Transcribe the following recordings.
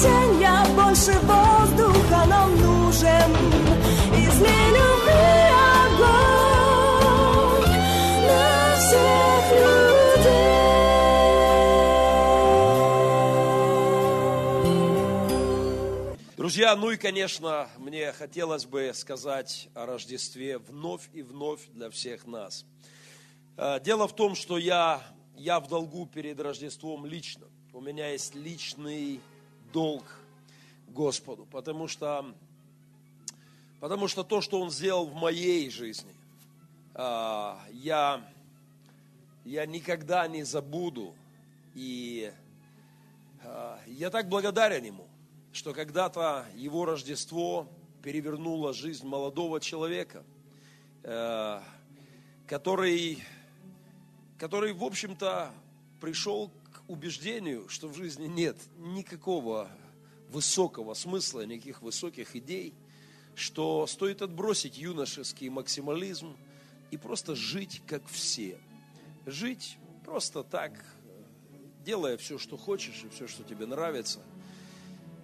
спасения больше воздуха нам нужен Излей любви огонь на всех людей Друзья, ну и, конечно, мне хотелось бы сказать о Рождестве вновь и вновь для всех нас. Э, Дело в том, что я, я в долгу перед Рождеством лично. У меня есть личный долг Господу, потому что, потому что то, что Он сделал в моей жизни, э, я, я никогда не забуду. И э, я так благодарен Ему, что когда-то Его Рождество перевернуло жизнь молодого человека, э, который, который, в общем-то, пришел убеждению, что в жизни нет никакого высокого смысла, никаких высоких идей, что стоит отбросить юношеский максимализм и просто жить как все. Жить просто так, делая все, что хочешь и все, что тебе нравится.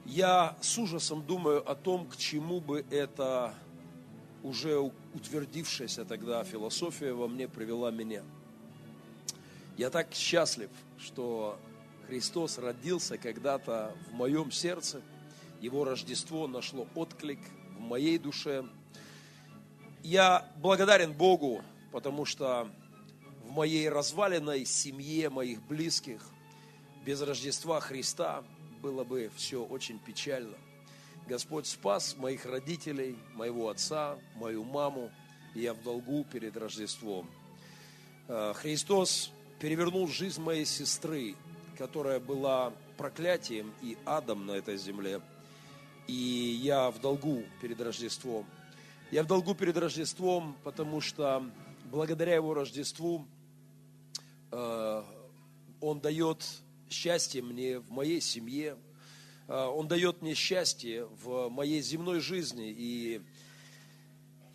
Я с ужасом думаю о том, к чему бы это уже утвердившаяся тогда философия во мне привела меня. Я так счастлив, что Христос родился когда-то в моем сердце. Его Рождество нашло отклик в моей душе. Я благодарен Богу, потому что в моей разваленной семье моих близких без Рождества Христа было бы все очень печально. Господь спас моих родителей, моего отца, мою маму, и я в долгу перед Рождеством. Э, Христос перевернул жизнь моей сестры, которая была проклятием и адом на этой земле. И я в долгу перед Рождеством. Я в долгу перед Рождеством, потому что благодаря его Рождеству э, он дает счастье мне в моей семье, Э, он дает мне счастье в моей земной жизни. И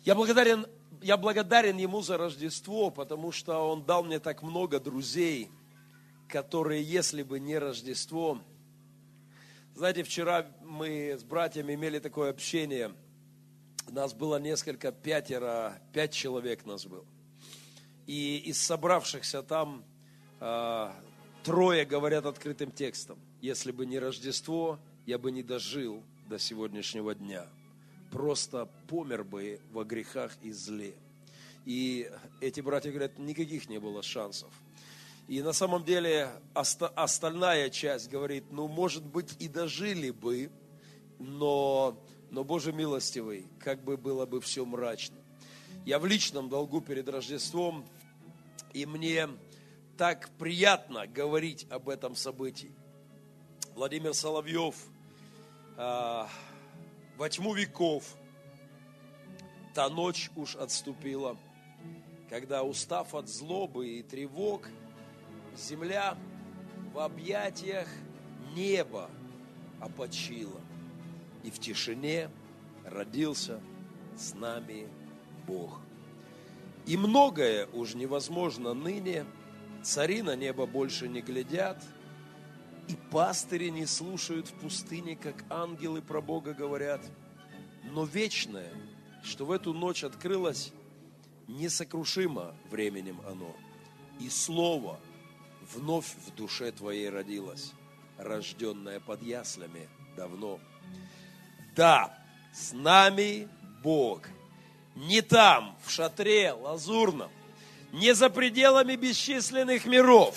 я благодарен, я благодарен Ему за Рождество, потому что Он дал мне так много друзей, которые, если бы не Рождество... Знаете, вчера мы с братьями имели такое общение. Нас было несколько, пятеро, пять человек нас было. И из собравшихся там э, трое говорят открытым текстом. Если бы не Рождество, я бы не дожил до сегодняшнего дня. Просто помер бы во грехах и зле. И эти братья говорят, никаких не было шансов. И на самом деле остальная часть говорит, ну, может быть, и дожили бы, но, но Боже милостивый, как бы было бы все мрачно. Я в личном долгу перед Рождеством, и мне так приятно говорить об этом событии. Владимир Соловьев а, во тьму веков та ночь уж отступила, когда, устав от злобы и тревог, земля в объятиях неба опочила, и в тишине родился с нами Бог. И многое уж невозможно ныне, цари на небо больше не глядят, и пастыри не слушают в пустыне, как ангелы про Бога говорят. Но вечное, что в эту ночь открылось, несокрушимо временем оно. И Слово вновь в душе твоей родилось, рожденное под яслями давно. Да, с нами Бог. Не там, в шатре лазурном, не за пределами бесчисленных миров,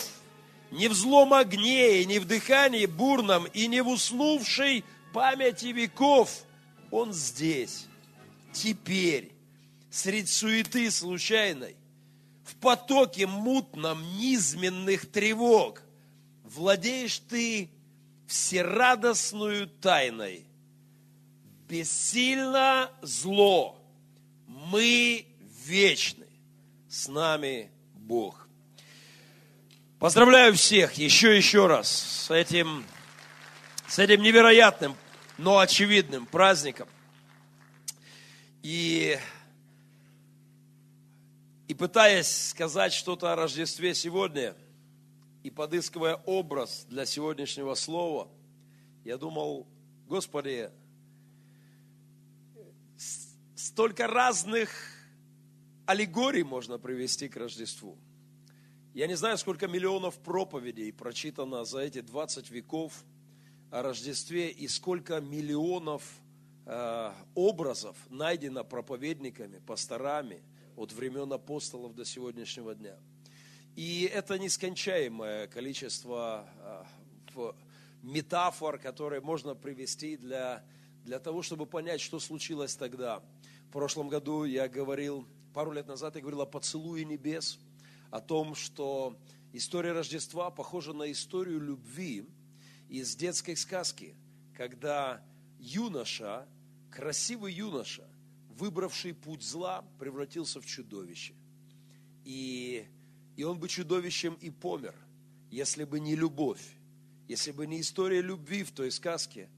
не в злом огне, и не в дыхании бурном, и не в уснувшей памяти веков. Он здесь, теперь, среди суеты случайной, в потоке мутном низменных тревог владеешь ты всерадостную тайной. Бессильно зло, мы вечны, с нами Бог. Поздравляю всех еще еще раз с этим, с этим невероятным, но очевидным праздником. И, и пытаясь сказать что-то о Рождестве сегодня, и подыскивая образ для сегодняшнего слова, я думал, Господи, столько разных аллегорий можно привести к Рождеству. Я не знаю, сколько миллионов проповедей прочитано за эти 20 веков о Рождестве и сколько миллионов э, образов найдено проповедниками, пасторами от времен апостолов до сегодняшнего дня. И это нескончаемое количество э, метафор, которые можно привести для, для того, чтобы понять, что случилось тогда. В прошлом году я говорил, пару лет назад я говорил о поцелуе небес – о том, что история Рождества похожа на историю любви из детской сказки, когда юноша, красивый юноша, выбравший путь зла, превратился в чудовище. И, и он бы чудовищем и помер, если бы не любовь, если бы не история любви в той сказке,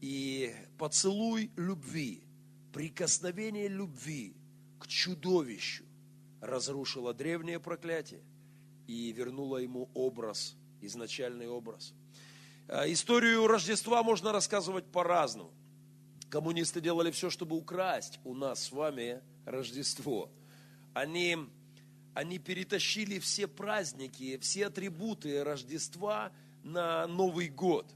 и поцелуй любви, прикосновение любви к чудовищу, разрушила древнее проклятие и вернула ему образ, изначальный образ. А, историю Рождества можно рассказывать по-разному. Коммунисты делали все, чтобы украсть у нас с вами Рождество. Они, они перетащили все праздники, все атрибуты Рождества на Новый год.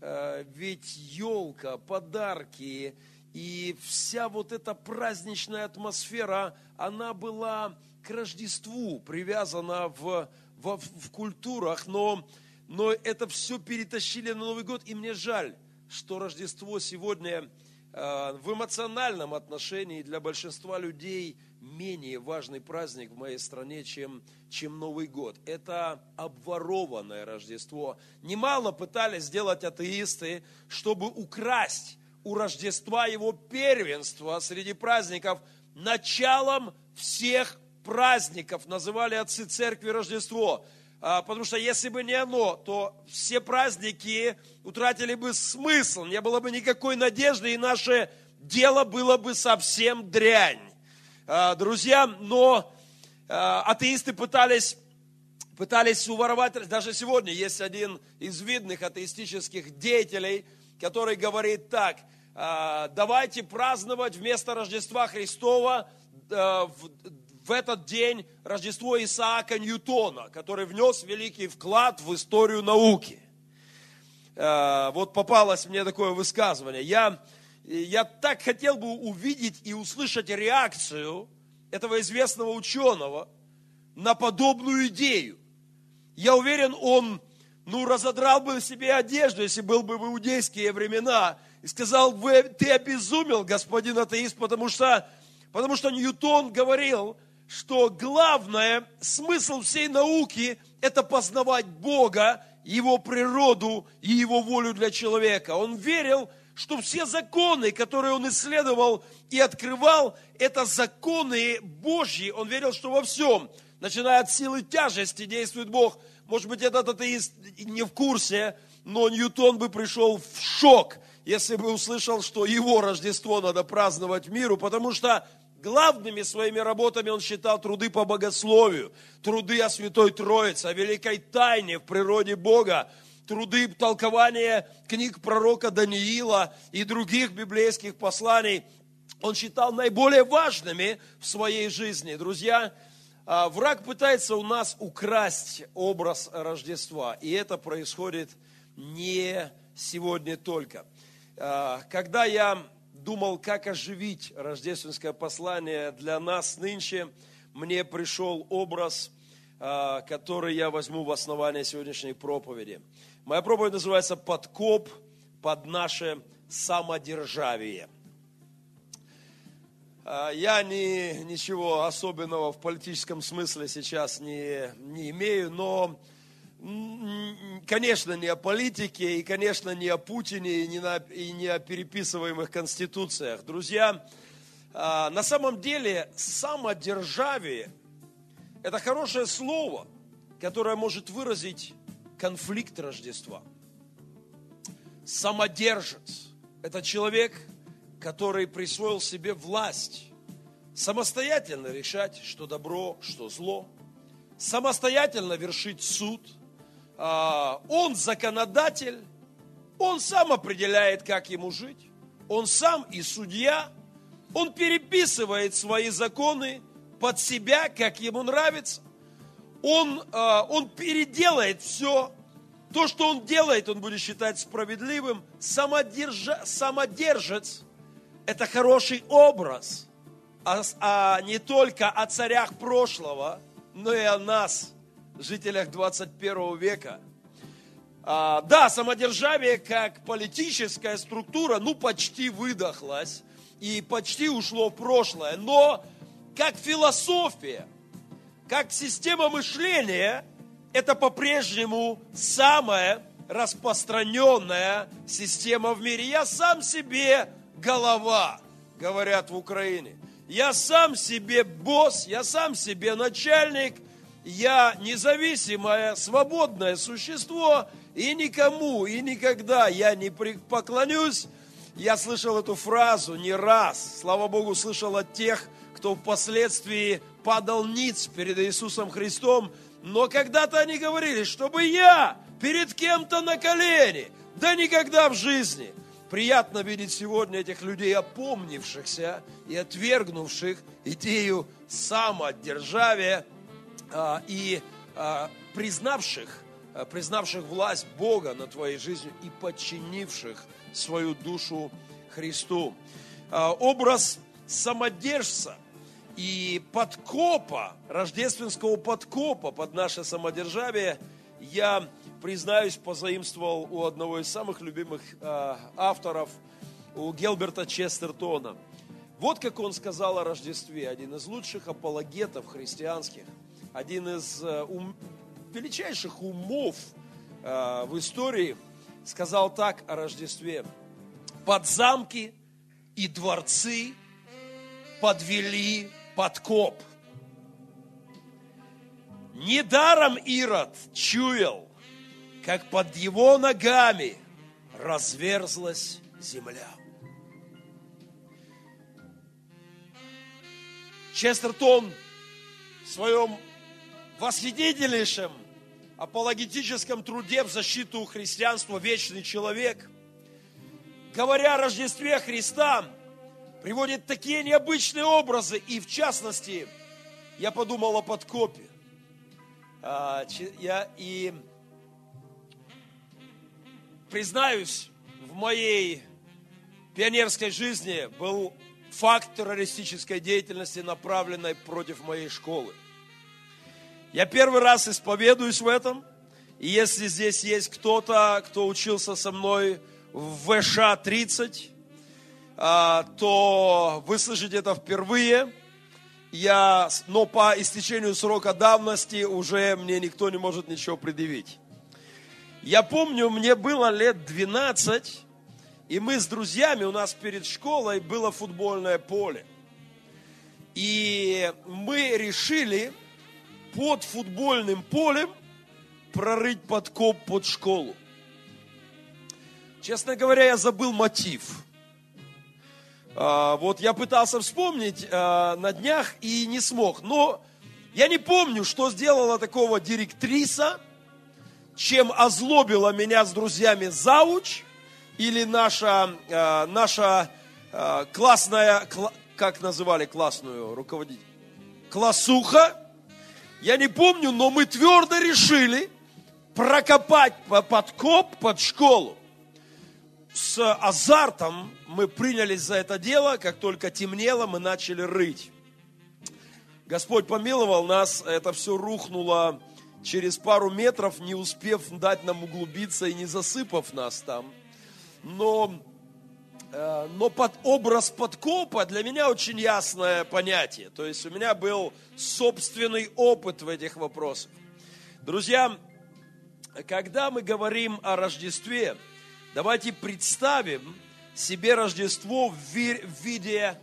А, ведь елка, подарки, и вся вот эта праздничная атмосфера, она была к Рождеству привязана в, в, в культурах, но, но это все перетащили на Новый год. И мне жаль, что Рождество сегодня э, в эмоциональном отношении для большинства людей менее важный праздник в моей стране, чем, чем Новый год. Это обворованное Рождество. Немало пытались сделать атеисты, чтобы украсть у Рождества его первенство среди праздников началом всех праздников называли отцы церкви Рождество. А, потому что если бы не оно, то все праздники утратили бы смысл, не было бы никакой надежды, и наше дело было бы совсем дрянь. А, друзья, но а, атеисты пытались пытались уворовать, даже сегодня есть один из видных атеистических деятелей, который говорит так, давайте праздновать вместо Рождества Христова в этот день Рождество Исаака Ньютона, который внес великий вклад в историю науки. Э, вот попалось мне такое высказывание. Я, я так хотел бы увидеть и услышать реакцию этого известного ученого на подобную идею. Я уверен, он ну, разодрал бы себе одежду, если был бы в иудейские времена, и сказал, Вы, ты обезумел, господин атеист, потому что, потому что Ньютон говорил, что главное, смысл всей науки – это познавать Бога, Его природу и Его волю для человека. Он верил, что все законы, которые он исследовал и открывал, это законы Божьи. Он верил, что во всем, начиная от силы тяжести, действует Бог. Может быть, этот атеист не в курсе, но Ньютон бы пришел в шок, если бы услышал, что его Рождество надо праздновать миру, потому что Главными своими работами он считал труды по богословию, труды о Святой Троице, о великой тайне в природе Бога, труды толкования книг пророка Даниила и других библейских посланий он считал наиболее важными в своей жизни. Друзья, а, враг пытается у нас украсть образ Рождества, и это происходит не сегодня только. А, когда я думал, как оживить рождественское послание для нас нынче, мне пришел образ, а, который я возьму в основание сегодняшней проповеди. Моя проповедь называется «Подкоп под наше самодержавие». А, Я ни, ничего особенного в политическом смысле сейчас не, не имею, но, конечно, не о политике, и, конечно, не о Путине, и не, на- и не о переписываемых конституциях. Друзья, а, на самом деле самодержавие – это хорошее слово, которое может выразить конфликт Рождества. Самодержец – это человек, который присвоил себе власть, самостоятельно решать, что добро, что зло, самостоятельно вершить суд. А, Он законодатель, он сам определяет, как ему жить, он сам и судья, он переписывает свои законы под себя, как ему нравится. Он, а, он переделает все, то, что он делает, он будет считать справедливым. Самодержа, самодержец – это хороший образ, а, а не только о царях прошлого, но и о нас, жителях 21 века. А, да, самодержавие как политическая структура, ну, почти выдохлась и почти ушло в прошлое. Но как философия, как система мышления, это по-прежнему самая распространенная система в мире. Я сам себе голова, говорят в Украине. Я сам себе босс, я сам себе начальник, я независимое, свободное существо, и никому, и никогда я не поклонюсь. Я слышал эту фразу не раз, слава Богу, слышал от тех, кто впоследствии падал ниц перед Иисусом Христом, но когда-то они говорили, чтобы я перед кем-то на колени, да никогда в жизни. Приятно видеть сегодня этих людей, опомнившихся и отвергнувших идею самодержавия, и а, признавших, а, признавших власть Бога над твоей жизнью и подчинивших свою душу Христу. А, Образ самодержца и подкопа, рождественского подкопа под наше самодержавие я, признаюсь, позаимствовал у одного из самых любимых а, авторов, у Гелберта Честертона. Вот как он сказал о Рождестве, один из лучших апологетов христианских, один из э, ум- величайших умов э, в истории, сказал так о Рождестве. Под замки и дворцы подвели подкоп. Недаром Ирод чуял, как под его ногами разверзлась земля. Честертон в своем восхитительнейшем апологетическом труде в защиту христианства «Вечный человек», говоря о Рождестве Христа, приводит такие необычные образы, и в частности, я подумал о подкопе. А, Я и признаюсь, в моей пионерской жизни был факт террористической деятельности, направленной против моей школы. Я первый раз исповедуюсь в этом. И если здесь есть кто-то, кто учился со мной в ВШ-30, а, то вы это впервые. Я, но по истечению срока давности уже мне никто не может ничего предъявить. Я помню, мне было лет 12, и мы с друзьями, у нас перед школой было футбольное поле. И мы решили под футбольным полем прорыть подкоп под школу. Честно говоря, я забыл мотив. А, Вот я пытался вспомнить а, на днях и не смог. Но я не помню, что сделала такого директриса, чем озлобила меня с друзьями зауч или наша, а, наша классная, кла- как называли классную руководитель? Классуха. Я не помню, но мы твердо решили прокопать по- подкоп под школу. С азартом мы принялись за это дело, как только темнело, мы начали рыть. Господь помиловал нас, это все рухнуло через пару метров, не успев дать нам углубиться и не засыпав нас там. Но но под образ подкопа для меня очень ясное понятие. То есть у меня был собственный опыт в этих вопросах. Друзья, когда мы говорим о Рождестве, давайте представим себе Рождество в виде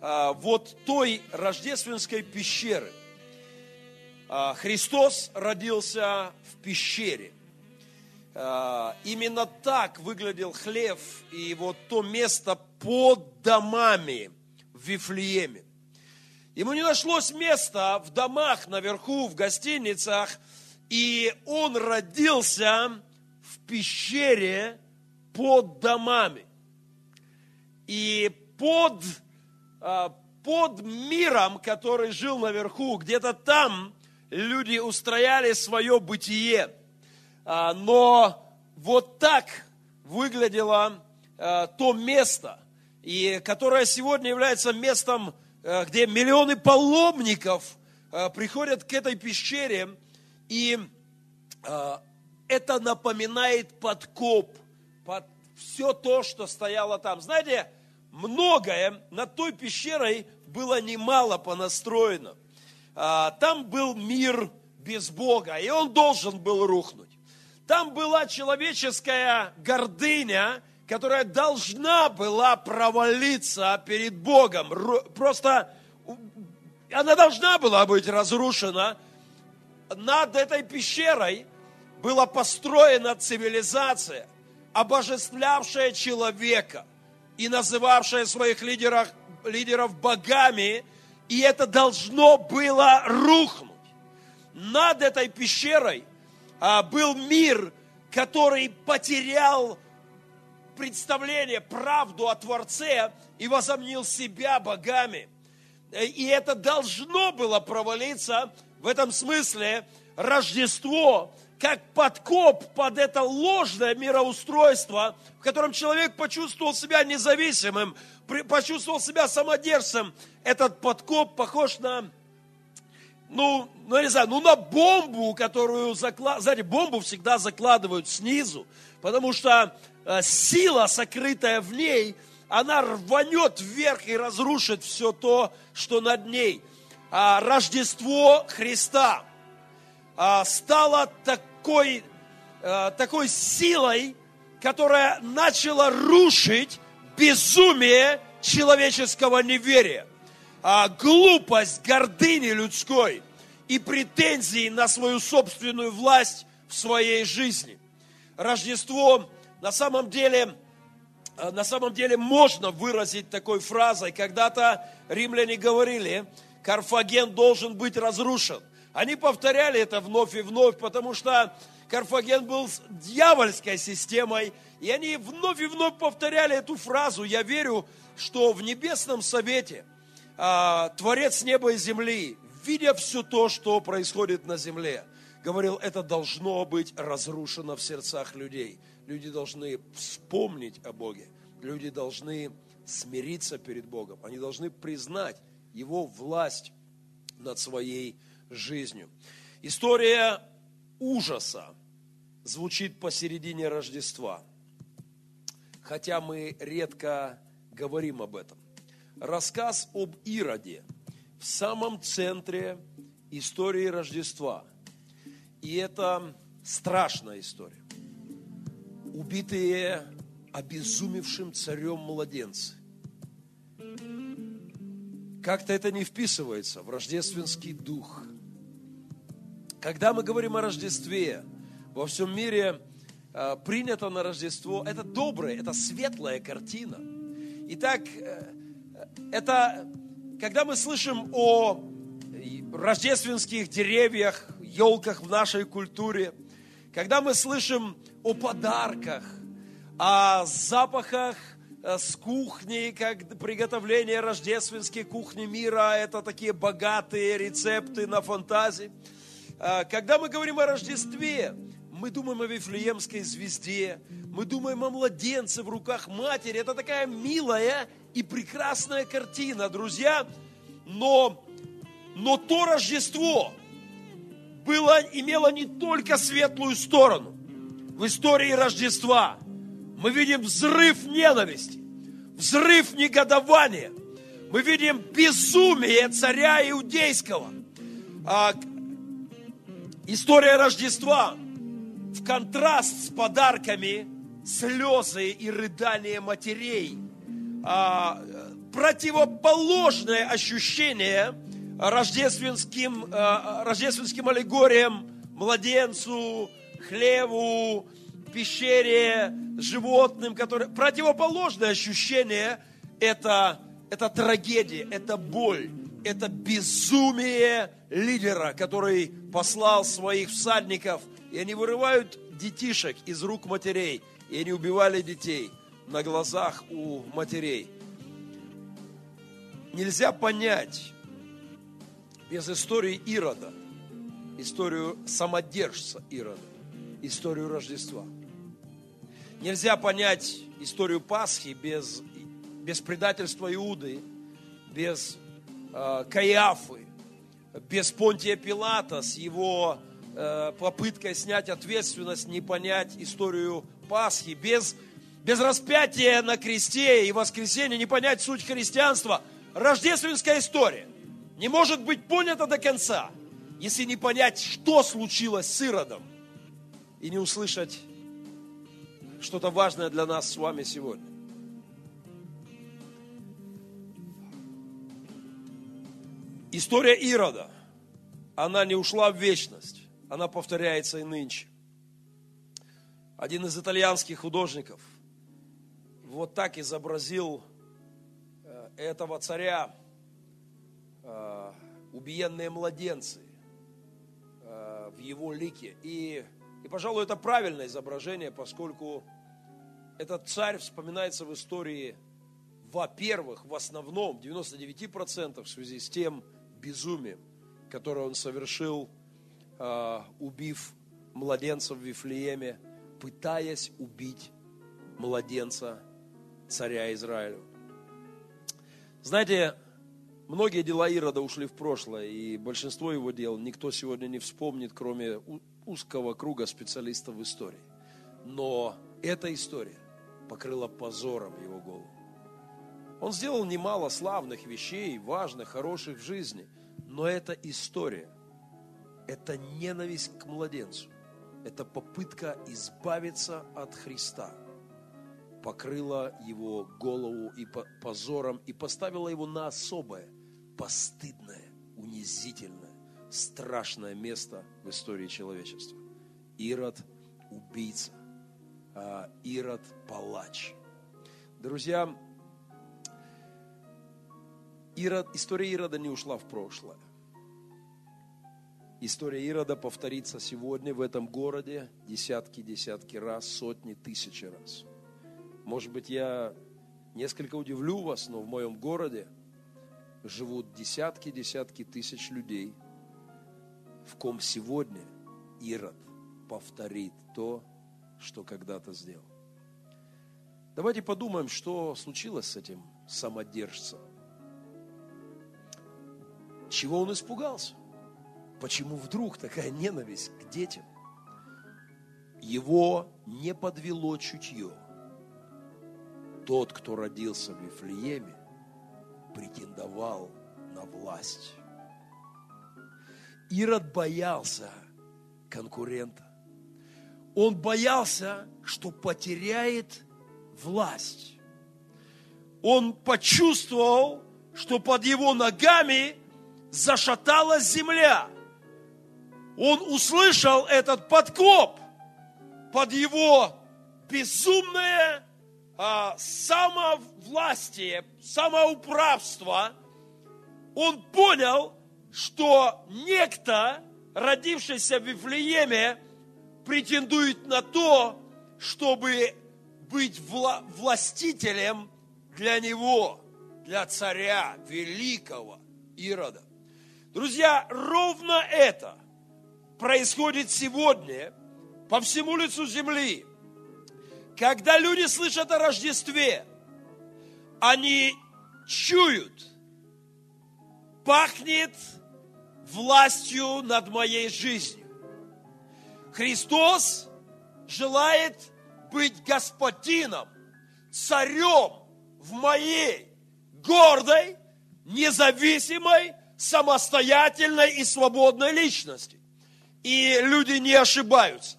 а, вот той рождественской пещеры. А, Христос родился в пещере. А, именно так выглядел хлев и вот то место под домами в Вифлееме. Ему не нашлось места в домах наверху, в гостиницах, и он родился в пещере под домами. И под, а, под миром, который жил наверху, где-то там люди устрояли свое бытие. А, но вот так выглядело а, то место, и которое сегодня является местом, где миллионы паломников приходят к этой пещере, и это напоминает подкоп под все то, что стояло там. Знаете, многое над той пещерой было немало понастроено. А, там был мир без Бога, и он должен был рухнуть. Там была человеческая гордыня, которая должна была провалиться перед Богом. Просто она должна была быть разрушена. Над этой пещерой была построена цивилизация, обожествлявшая человека и называвшая своих лидеров, лидеров богами, и это должно было рухнуть. Над этой пещерой был мир, который потерял представление, правду о Творце и возомнил себя богами. И это должно было провалиться. В этом смысле Рождество как подкоп под это ложное мироустройство, в котором человек почувствовал себя независимым, почувствовал себя самодержцем. Этот подкоп похож на, ну, ну не знаю, ну на бомбу, которую закладывают, знаете, бомбу всегда закладывают снизу, потому что э, сила, сокрытая в ней, она рванет вверх и разрушит все то, что над ней. А Рождество Христа а, стало так, такой, э, такой силой, которая начала рушить безумие человеческого неверия, а глупость гордыни людской и претензии на свою собственную власть в своей жизни. Рождество на самом деле, э, на самом деле можно выразить такой фразой. Когда-то римляне говорили, Карфаген должен быть разрушен. Они повторяли это вновь и вновь, потому что Карфаген был дьявольской системой, и они вновь и вновь повторяли эту фразу. Я верю, что в небесном совете а, Творец неба и земли, видя все то, что происходит на земле, говорил, это должно быть разрушено в сердцах людей. Люди должны вспомнить о Боге. Люди должны смириться перед Богом. Они должны признать Его власть над своей жизнью. История ужаса звучит посередине Рождества, хотя мы редко говорим об этом. Рассказ об Ироде в самом центре истории Рождества. И это страшная история. Убитые обезумевшим царем младенцы. Как-то это не вписывается в рождественский дух – когда мы говорим о Рождестве, во всем мире э, принято на Рождество, это добрая, это светлая картина. Итак, э, это, когда мы слышим о рождественских деревьях, елках в нашей культуре, когда мы слышим о подарках, о запахах э, с кухни, как приготовление рождественской кухни мира, это такие богатые рецепты на фантазии – а, когда мы говорим о Рождестве, мы думаем о Вифлеемской звезде, мы думаем о младенце в руках матери. Это такая милая и прекрасная картина, друзья. Но, но то Рождество было, имело не только светлую сторону. В истории Рождества мы видим взрыв ненависти. взрыв негодования. Мы видим безумие царя иудейского. А, история Рождества в контраст с подарками, слезы и рыдания матерей. А, противоположное ощущение рождественским, а, рождественским аллегориям младенцу, хлеву, пещере, животным, которые... Противоположное ощущение – это, это трагедия, это боль, это безумие лидера, который послал своих всадников, и они вырывают детишек из рук матерей, и они убивали детей на глазах у матерей. Нельзя понять без истории Ирода, историю самодержца Ирода, историю Рождества – Нельзя понять историю Пасхи без, без предательства Иуды, без э, Каиафы, без Понтия Пилата с его э, попыткой снять ответственность, не понять историю Пасхи, без, без распятия на кресте и воскресения, не понять суть христианства. Рождественская история не может быть понята до конца, если не понять, что случилось с Иродом, и не услышать что-то важное для нас с вами сегодня. История Ирода, она не ушла в вечность, она повторяется и нынче. Один из итальянских художников вот так изобразил э, этого царя, э, убиенные младенцы э, в его лике. И и, пожалуй, это правильное изображение, поскольку этот царь вспоминается в истории, во-первых, в основном, 99% в связи с тем безумием, которое он совершил, убив младенца в Вифлееме, пытаясь убить младенца царя Израиля. Знаете, многие дела Ирода ушли в прошлое, и большинство его дел никто сегодня не вспомнит, кроме узкого круга специалистов в истории. Но эта история покрыла позором его голову. Он сделал немало славных вещей, важных, хороших в жизни, но эта история, это ненависть к младенцу, это попытка избавиться от Христа, покрыла его голову и позором и поставила его на особое, постыдное, унизительное, страшное место в истории человечества. Ирод – убийца, а Ирод – палач. Друзья, Ирод, история Ирода не ушла в прошлое. История Ирода повторится сегодня в этом городе десятки-десятки раз, сотни, тысячи раз. Может быть, я несколько удивлю вас, но в моем городе живут десятки-десятки тысяч людей – в ком сегодня Ирод повторит то, что когда-то сделал. Давайте подумаем, что случилось с этим самодержцем. Чего он испугался? Почему вдруг такая ненависть к детям? Его не подвело чутье. Тот, кто родился в Вифлееме, претендовал на власть. Ирод боялся конкурента. Он боялся, что потеряет власть. Он почувствовал, что под его ногами зашаталась земля. Он услышал этот подкоп под его безумное самовластие, самоуправство. Он понял, что некто, родившийся в Вифлееме, претендует на то, чтобы быть вла- властителем для него, для царя великого Ирода. Друзья, ровно это происходит сегодня по всему лицу земли. Когда люди слышат о Рождестве, они чуют, пахнет властью над моей жизнью. Христос желает быть господином, царем в моей гордой, независимой, самостоятельной и свободной личности. И люди не ошибаются.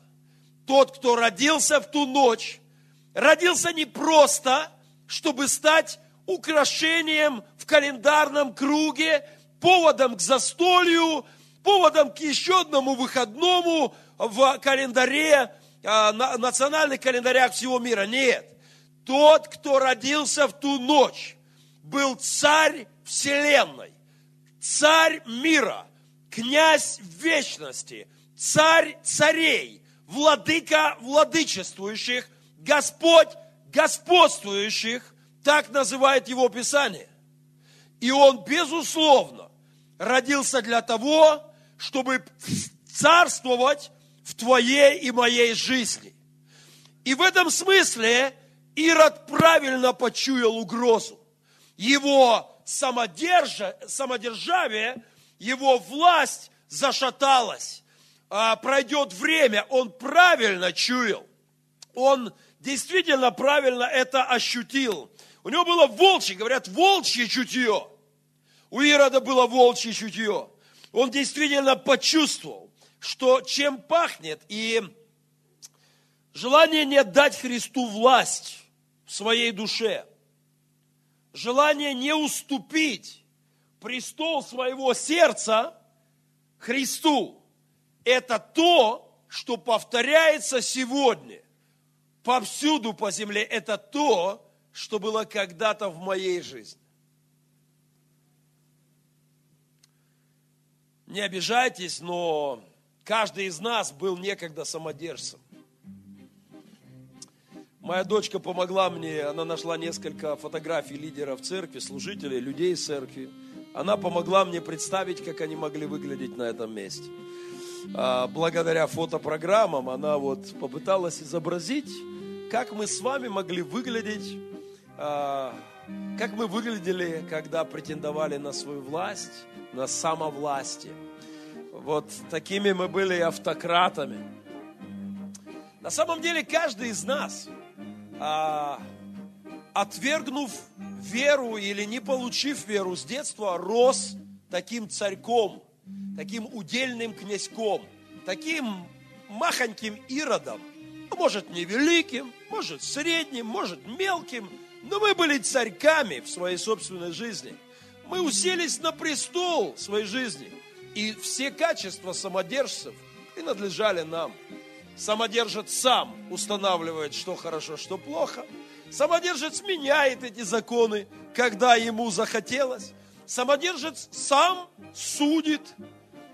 Тот, кто родился в ту ночь, родился не просто, чтобы стать украшением в календарном круге, поводом к застолью, поводом к еще одному выходному в календаре, а, национальных календарях всего мира. Нет. Тот, кто родился в ту ночь, был царь вселенной, царь мира, князь вечности, царь царей, владыка владычествующих, Господь господствующих, так называет его Писание. И он, безусловно, родился для того, чтобы царствовать в твоей и моей жизни. И в этом смысле Ирод правильно почуял угрозу. Его самодержа, самодержавие, его власть зашаталась. А, пройдет время, он правильно чуял. Он действительно правильно это ощутил. У него было волчье, говорят, волчье чутье. У Ирода было волчье чутье. Он действительно почувствовал, что чем пахнет, и желание не отдать Христу власть в своей душе, желание не уступить престол своего сердца Христу, это то, что повторяется сегодня повсюду по земле. Это то, что было когда-то в моей жизни. Не обижайтесь, но каждый из нас был некогда самодержцем. Моя дочка помогла мне, она нашла несколько фотографий лидеров церкви, служителей, людей церкви. Она помогла мне представить, как они могли выглядеть на этом месте. А, благодаря фотопрограммам она вот попыталась изобразить, как мы с вами могли выглядеть, а, как мы выглядели, когда претендовали на свою власть, на самовластие. Вот такими мы были автократами. На самом деле каждый из нас, а, отвергнув веру или не получив веру с детства, рос таким царьком, таким удельным князьком, таким махоньким иродом. Ну, может, не великим, может, средним, может, мелким, но мы были царьками в своей собственной жизни. Мы уселись на престол своей жизни. И все качества самодержцев принадлежали нам. Самодержец сам устанавливает, что хорошо, что плохо. Самодержец меняет эти законы, когда ему захотелось. Самодержец сам судит.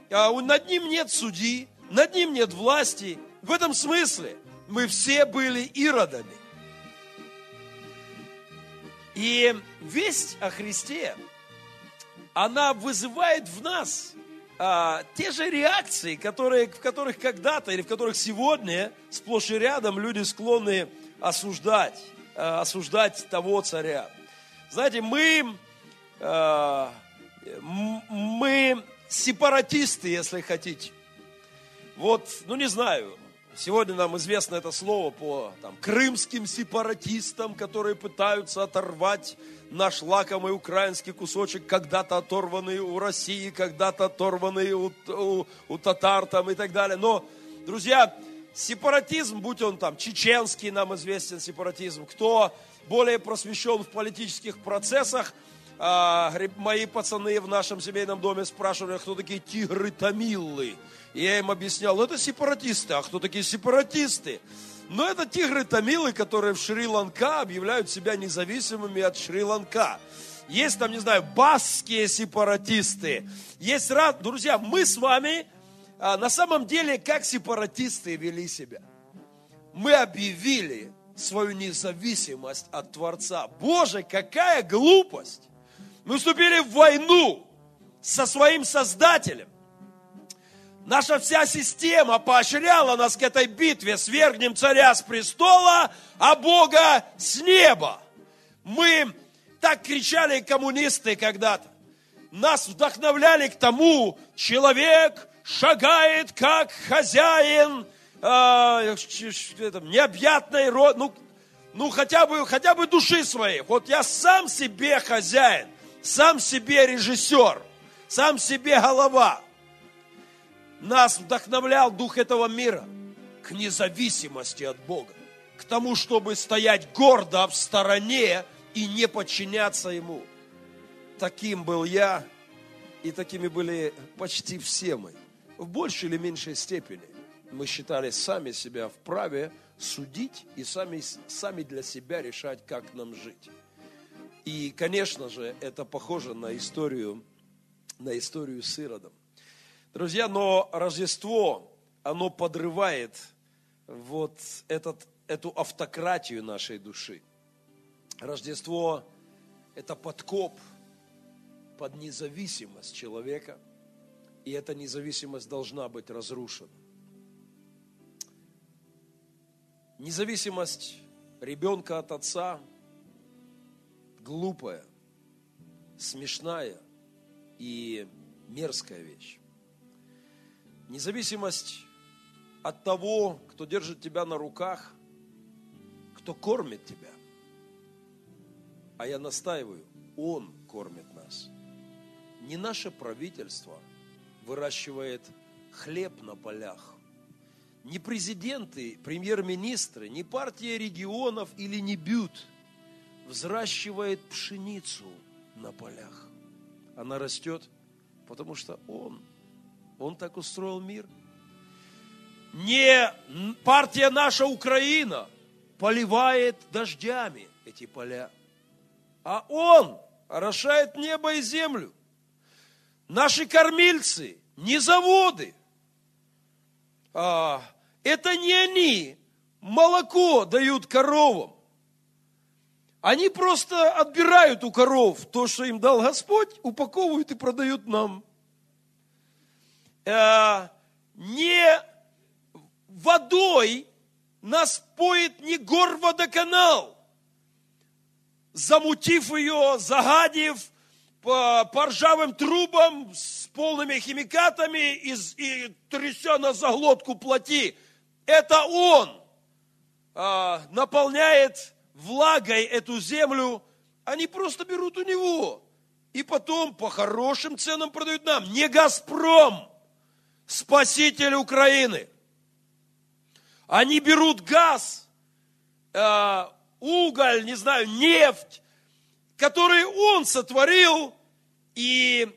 А над ним нет судьи, над ним нет власти. В этом смысле мы все были иродами. И весть о Христе, она вызывает в нас а, те же реакции, которые, в которых когда-то или в которых сегодня сплошь и рядом люди склонны осуждать, а, осуждать того царя. Знаете, мы, мы сепаратисты, если хотите. Вот, ну не знаю, Сегодня нам известно это слово по там, крымским сепаратистам, которые пытаются оторвать наш лакомый украинский кусочек, когда-то оторванный у России, когда-то оторванный у, у, у татар там, и так далее. Но, друзья, сепаратизм, будь он там чеченский, нам известен сепаратизм, кто более просвещен в политических процессах, а, мои пацаны в нашем семейном доме спрашивали, кто такие тигры-тамиллы. Я им объяснял, это сепаратисты. А кто такие сепаратисты? Ну это тигры-тамилы, которые в Шри-Ланка объявляют себя независимыми от Шри-Ланка. Есть там, не знаю, басские сепаратисты. Есть рад, друзья, мы с вами а, на самом деле как сепаратисты вели себя. Мы объявили свою независимость от Творца. Боже, какая глупость! Мы вступили в войну со своим Создателем. Наша вся система поощряла нас к этой битве. Свергнем царя с престола, а Бога с неба. Мы так кричали коммунисты когда-то. Нас вдохновляли к тому, человек шагает как хозяин э, необъятной род. Ну, ну хотя бы, хотя бы души своей. Вот я сам себе хозяин, сам себе режиссер, сам себе голова. Нас вдохновлял дух этого мира к независимости от Бога, к тому, чтобы стоять гордо в стороне и не подчиняться Ему. Таким был я, и такими были почти все мы. В большей или меньшей степени мы считали сами себя вправе судить и сами, сами для себя решать, как нам жить. И, конечно же, это похоже на историю, на историю с Иродом. Друзья, но Рождество, оно подрывает вот этот, эту автократию нашей души. Рождество – это подкоп под независимость человека, и эта независимость должна быть разрушена. Независимость ребенка от отца глупая, смешная и мерзкая вещь. Независимость от того, кто держит тебя на руках, кто кормит тебя. А я настаиваю, Он кормит нас. Не наше правительство выращивает хлеб на полях, не президенты, премьер-министры, не партия регионов или не бют взращивает пшеницу на полях. Она растет, потому что Он, Он так устроил мир. Не партия наша Украина поливает дождями эти поля, а Он орошает небо и землю. Наши кормильцы, не заводы, а, это не они молоко дают коровам. Они просто отбирают у коров то, что им дал Господь, упаковывают и продают нам. Э, не водой нас поет не горводоканал, замутив ее, загадив по, по ржавым трубам с полными химикатами и, и тряся на заглотку плоти – это Он а, наполняет влагой эту землю, они просто берут у Него и потом по хорошим ценам продают нам. Не Газпром, спаситель Украины. Они берут газ, э, уголь, не знаю, нефть, который он сотворил, и,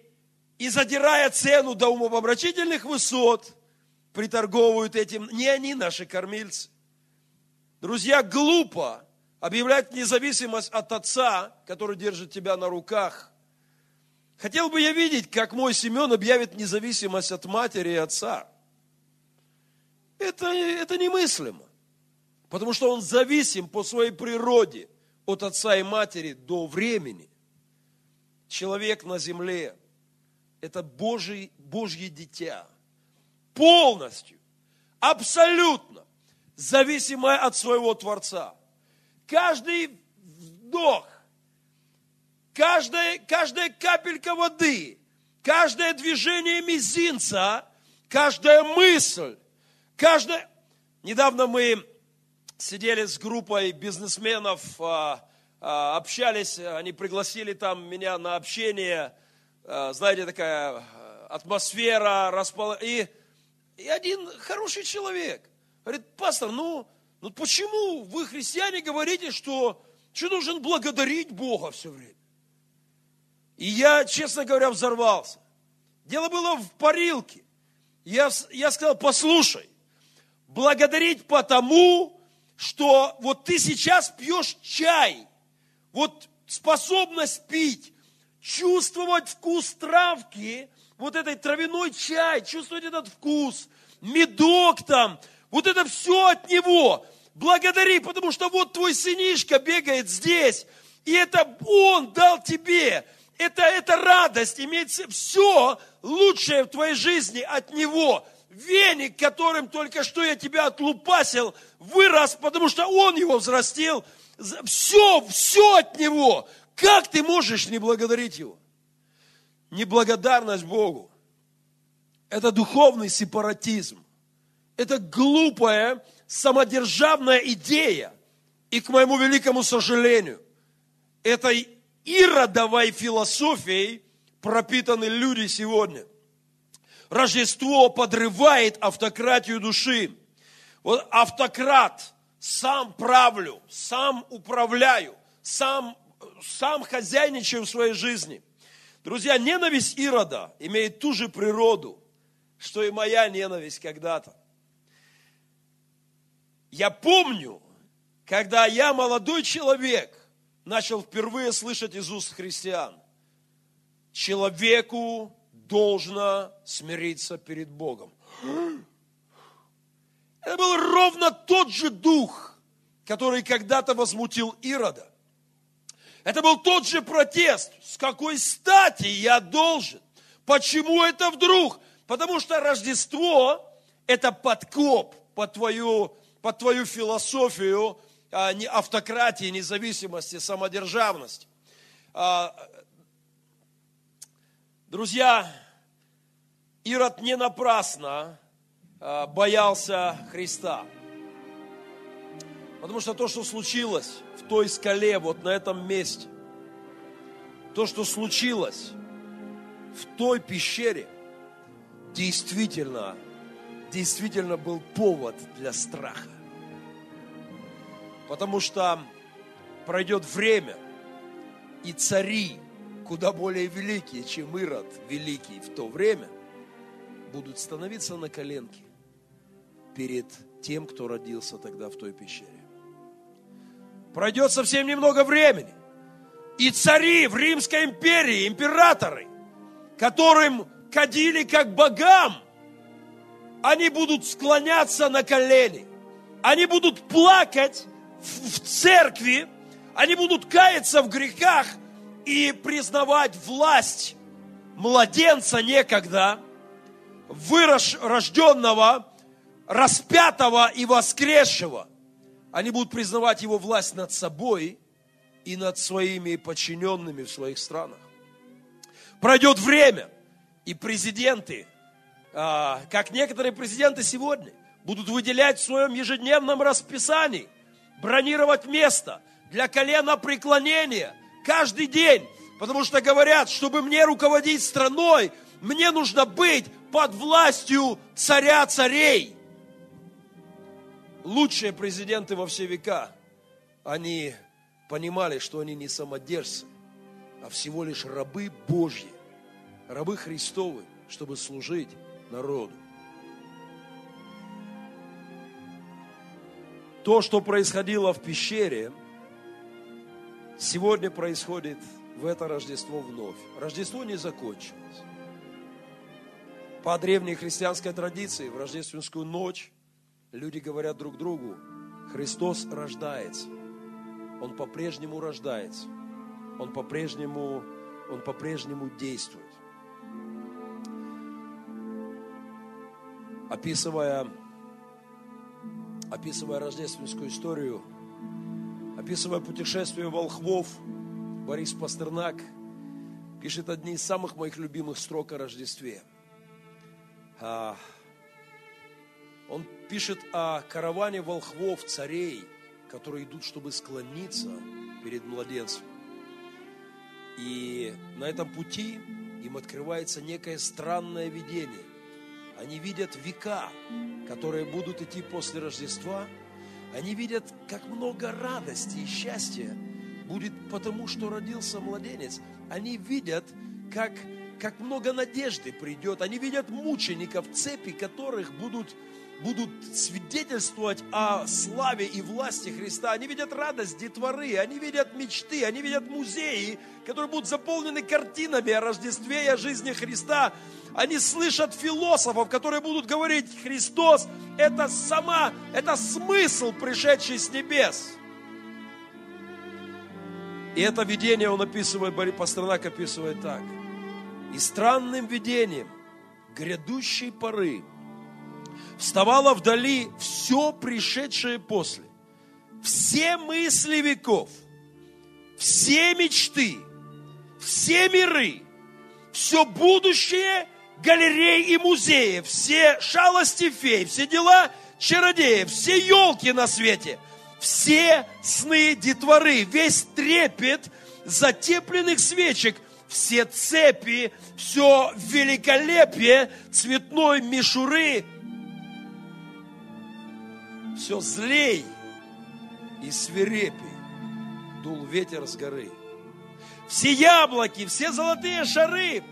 и задирая цену до умопомрачительных высот – приторговывают этим. Не они наши кормильцы. Друзья, глупо объявлять независимость от отца, который держит тебя на руках. Хотел бы я видеть, как мой Семен объявит независимость от матери и отца. Это, это немыслимо. Потому что он зависим по своей природе от отца и матери до времени. Человек на земле – это Божий, Божье дитя – полностью, абсолютно зависимая от своего Творца. Каждый вдох, каждая, каждая капелька воды, каждое движение мизинца, каждая мысль, каждая... Недавно мы сидели с группой бизнесменов, а, а, общались, они пригласили там меня на общение, а, знаете, такая атмосфера, распол... и и один хороший человек говорит, пастор, ну, ну почему вы, христиане, говорите, что, что нужен благодарить Бога все время? И я, честно говоря, взорвался. Дело было в парилке. Я, я сказал, послушай, благодарить потому, что вот ты сейчас пьешь чай, вот способность пить, чувствовать вкус травки – вот этот травяной чай, чувствовать этот вкус, медок там, вот это все от него. Благодари, потому что вот твой сынишка бегает здесь, и это он дал тебе. Это, это радость, иметь все лучшее в твоей жизни от него. Веник, которым только что я тебя отлупасил, вырос, потому что он его взрастил. Все, все от него. Как ты можешь не благодарить его? неблагодарность Богу. Это духовный сепаратизм. Это глупая, самодержавная идея. И к моему великому сожалению, этой иродовой философией пропитаны люди сегодня. Рождество подрывает автократию души. Вот автократ, сам правлю, сам управляю, сам, сам хозяйничаю в своей жизни. Друзья, ненависть Ирода имеет ту же природу, что и моя ненависть когда-то. Я помню, когда я, молодой человек, начал впервые слышать из уст христиан, человеку должно смириться перед Богом. Это был ровно тот же дух, который когда-то возмутил Ирода. Это был тот же протест. С какой стати я должен? Почему это вдруг? Потому что Рождество – это подкоп под твою, под твою философию а, автократии, независимости, самодержавности. А, друзья, Ирод не напрасно а, боялся Христа. Потому что то, что случилось в той скале, вот на этом месте, то, что случилось в той пещере, действительно, действительно был повод для страха. Потому что пройдет время, и цари, куда более великие, чем Ирод великий в то время, будут становиться на коленки перед тем, кто родился тогда в той пещере пройдет совсем немного времени. И цари в Римской империи, императоры, которым кадили как богам, они будут склоняться на колени. Они будут плакать в, церкви, они будут каяться в грехах и признавать власть младенца некогда, вырожденного, распятого и воскресшего они будут признавать его власть над собой и над своими подчиненными в своих странах. Пройдет время, и президенты, как некоторые президенты сегодня, будут выделять в своем ежедневном расписании, бронировать место для колена преклонения каждый день, потому что говорят, чтобы мне руководить страной, мне нужно быть под властью царя царей – лучшие президенты во все века, они понимали, что они не самодержцы, а всего лишь рабы Божьи, рабы Христовы, чтобы служить народу. То, что происходило в пещере, сегодня происходит в это Рождество вновь. Рождество не закончилось. По древней христианской традиции в рождественскую ночь Люди говорят друг другу, Христос рождается. Он по-прежнему рождается. Он по-прежнему, он по-прежнему действует. Описывая, описывая рождественскую историю, описывая путешествие волхвов, Борис Пастернак пишет одни из самых моих любимых строк о Рождестве. А, он пишет о караване волхвов, царей, которые идут, чтобы склониться перед младенцем. И на этом пути им открывается некое странное видение. Они видят века, которые будут идти после Рождества. Они видят, как много радости и счастья будет потому, что родился младенец. Они видят, как, как много надежды придет. Они видят мучеников, цепи которых будут будут свидетельствовать о славе и власти Христа. Они видят радость детворы, они видят мечты, они видят музеи, которые будут заполнены картинами о Рождестве и о жизни Христа. Они слышат философов, которые будут говорить, Христос – это сама, это смысл, пришедший с небес. И это видение он описывает, Пастернак описывает так. И странным видением грядущей поры – вставало вдали все пришедшее после. Все мысли веков, все мечты, все миры, все будущее галерей и музеев, все шалости фей, все дела чародеев, все елки на свете, все сны детворы, весь трепет затепленных свечек, все цепи, все великолепие цветной мишуры, все злей и свирепей дул ветер с горы. Все яблоки, все золотые шары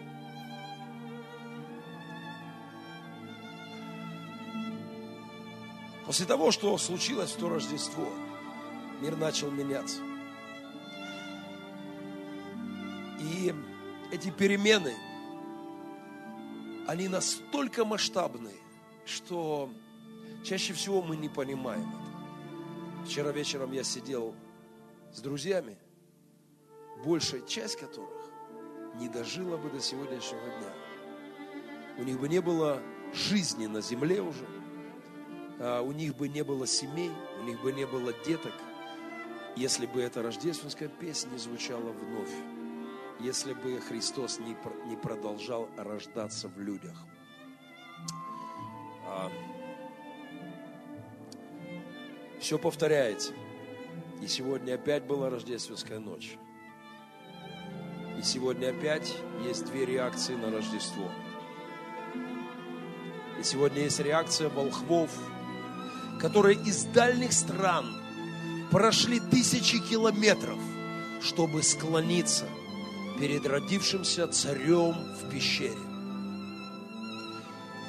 После того, что случилось в то Рождество, мир начал меняться. И эти перемены, они настолько масштабные, что чаще всего мы не понимаем это. Вчера вечером я сидел с друзьями, большая часть которых не дожила бы до сегодняшнего дня. У них бы не было жизни на земле уже – а, у них бы не было семей, у них бы не было деток, если бы эта рождественская песня не звучала вновь, если бы Христос не, не продолжал рождаться в людях. Все повторяется. И сегодня опять была рождественская ночь. И сегодня опять есть две реакции на Рождество. И сегодня есть реакция волхвов – которые из дальних стран прошли тысячи километров, чтобы склониться перед родившимся царем в пещере.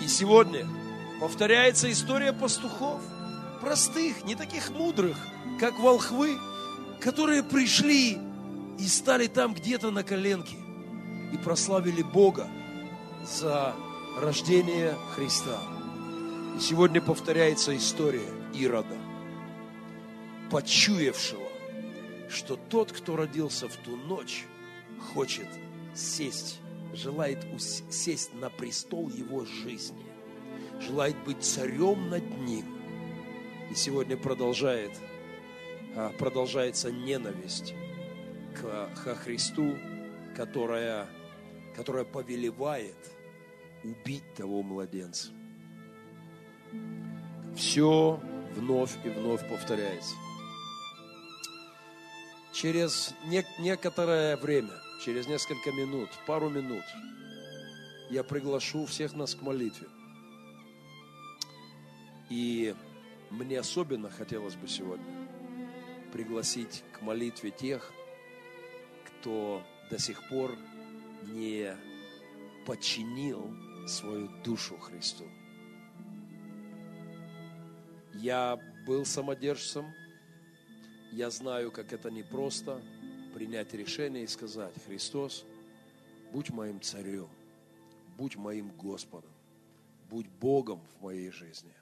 И сегодня повторяется история пастухов, простых, не таких мудрых, как волхвы, которые пришли и стали там где-то на коленке и прославили Бога за рождение Христа. И сегодня повторяется история Ирода, почуявшего, что тот, кто родился в ту ночь, хочет сесть, желает сесть на престол его жизни, желает быть царем над ним. И сегодня продолжает, а, продолжается ненависть к, Христу, которая, которая повелевает убить того младенца все вновь и вновь повторяется. Через не, некоторое время, через несколько минут, пару минут, я приглашу всех нас к молитве. И мне особенно хотелось бы сегодня пригласить к молитве тех, кто до сих пор не подчинил свою душу Христу. Я был самодержцем, я знаю, как это непросто принять решение и сказать, Христос, будь моим царем, будь моим Господом, будь Богом в моей жизни.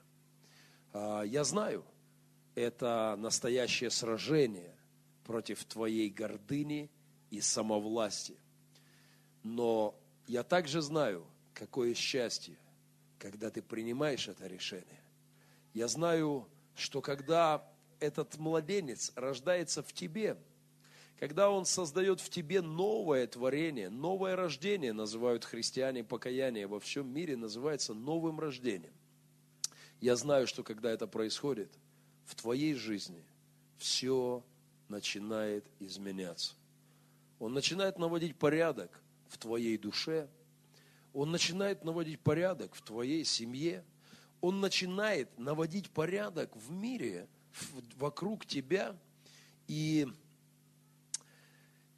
А, я знаю, это настоящее сражение против твоей гордыни и самовластия. Но я также знаю, какое счастье, когда ты принимаешь это решение я знаю, что когда этот младенец рождается в тебе, когда он создает в тебе новое творение, новое рождение, называют христиане покаяние во всем мире, называется новым рождением. Я знаю, что когда это происходит, в твоей жизни все начинает изменяться. Он начинает наводить порядок в твоей душе, он начинает наводить порядок в твоей семье – он начинает наводить порядок в мире, вокруг тебя. И,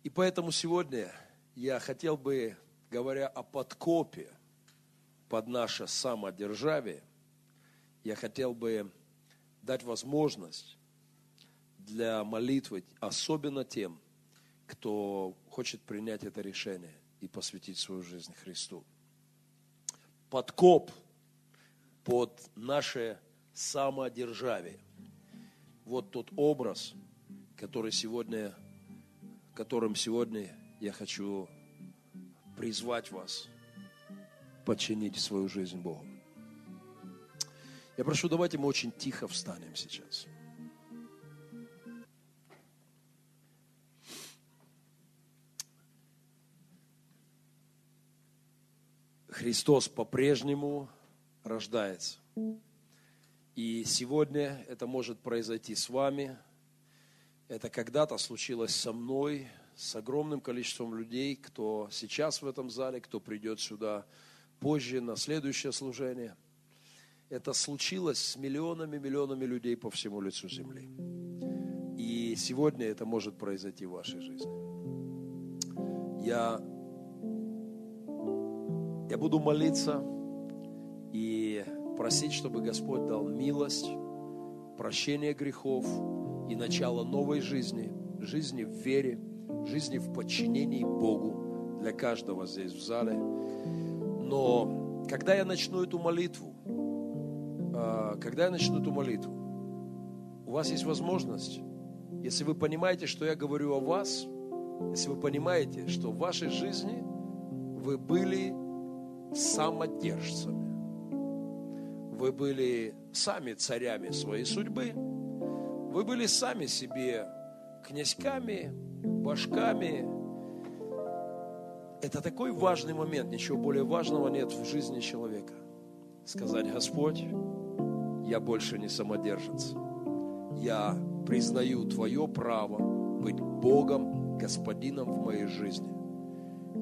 и поэтому сегодня я хотел бы, говоря о подкопе под наше самодержавие, я хотел бы дать возможность для молитвы, особенно тем, кто хочет принять это решение и посвятить свою жизнь Христу. Подкоп – под наше самодержавие. Вот тот образ, который сегодня, которым сегодня я хочу призвать вас подчинить свою жизнь Богу. Я прошу, давайте мы очень тихо встанем сейчас. Христос по-прежнему рождается. И сегодня это может произойти с вами, Это когда-то случилось со мной, с огромным количеством людей, кто сейчас в этом зале, кто придет сюда позже на следующее служение. Это случилось с миллионами, миллионами людей по всему лицу земли. И сегодня это может произойти в вашей жизни. Я, я буду молиться и просить, чтобы Господь дал милость, прощение грехов и начало новой жизни, жизни в вере, жизни в подчинении Богу для каждого здесь в зале. Но когда я начну эту молитву, когда я начну эту молитву, у вас есть возможность, если вы понимаете, что я говорю о вас, если вы понимаете, что в вашей жизни вы были самодержцами, вы были сами царями своей судьбы, вы были сами себе князьками, башками. Это такой важный момент, ничего более важного нет в жизни человека. Сказать, Господь, я больше не самодержец. Я признаю Твое право быть Богом, Господином в моей жизни.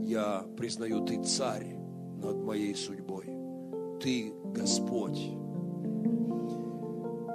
Я признаю Ты царь над моей судьбой. Ты Господь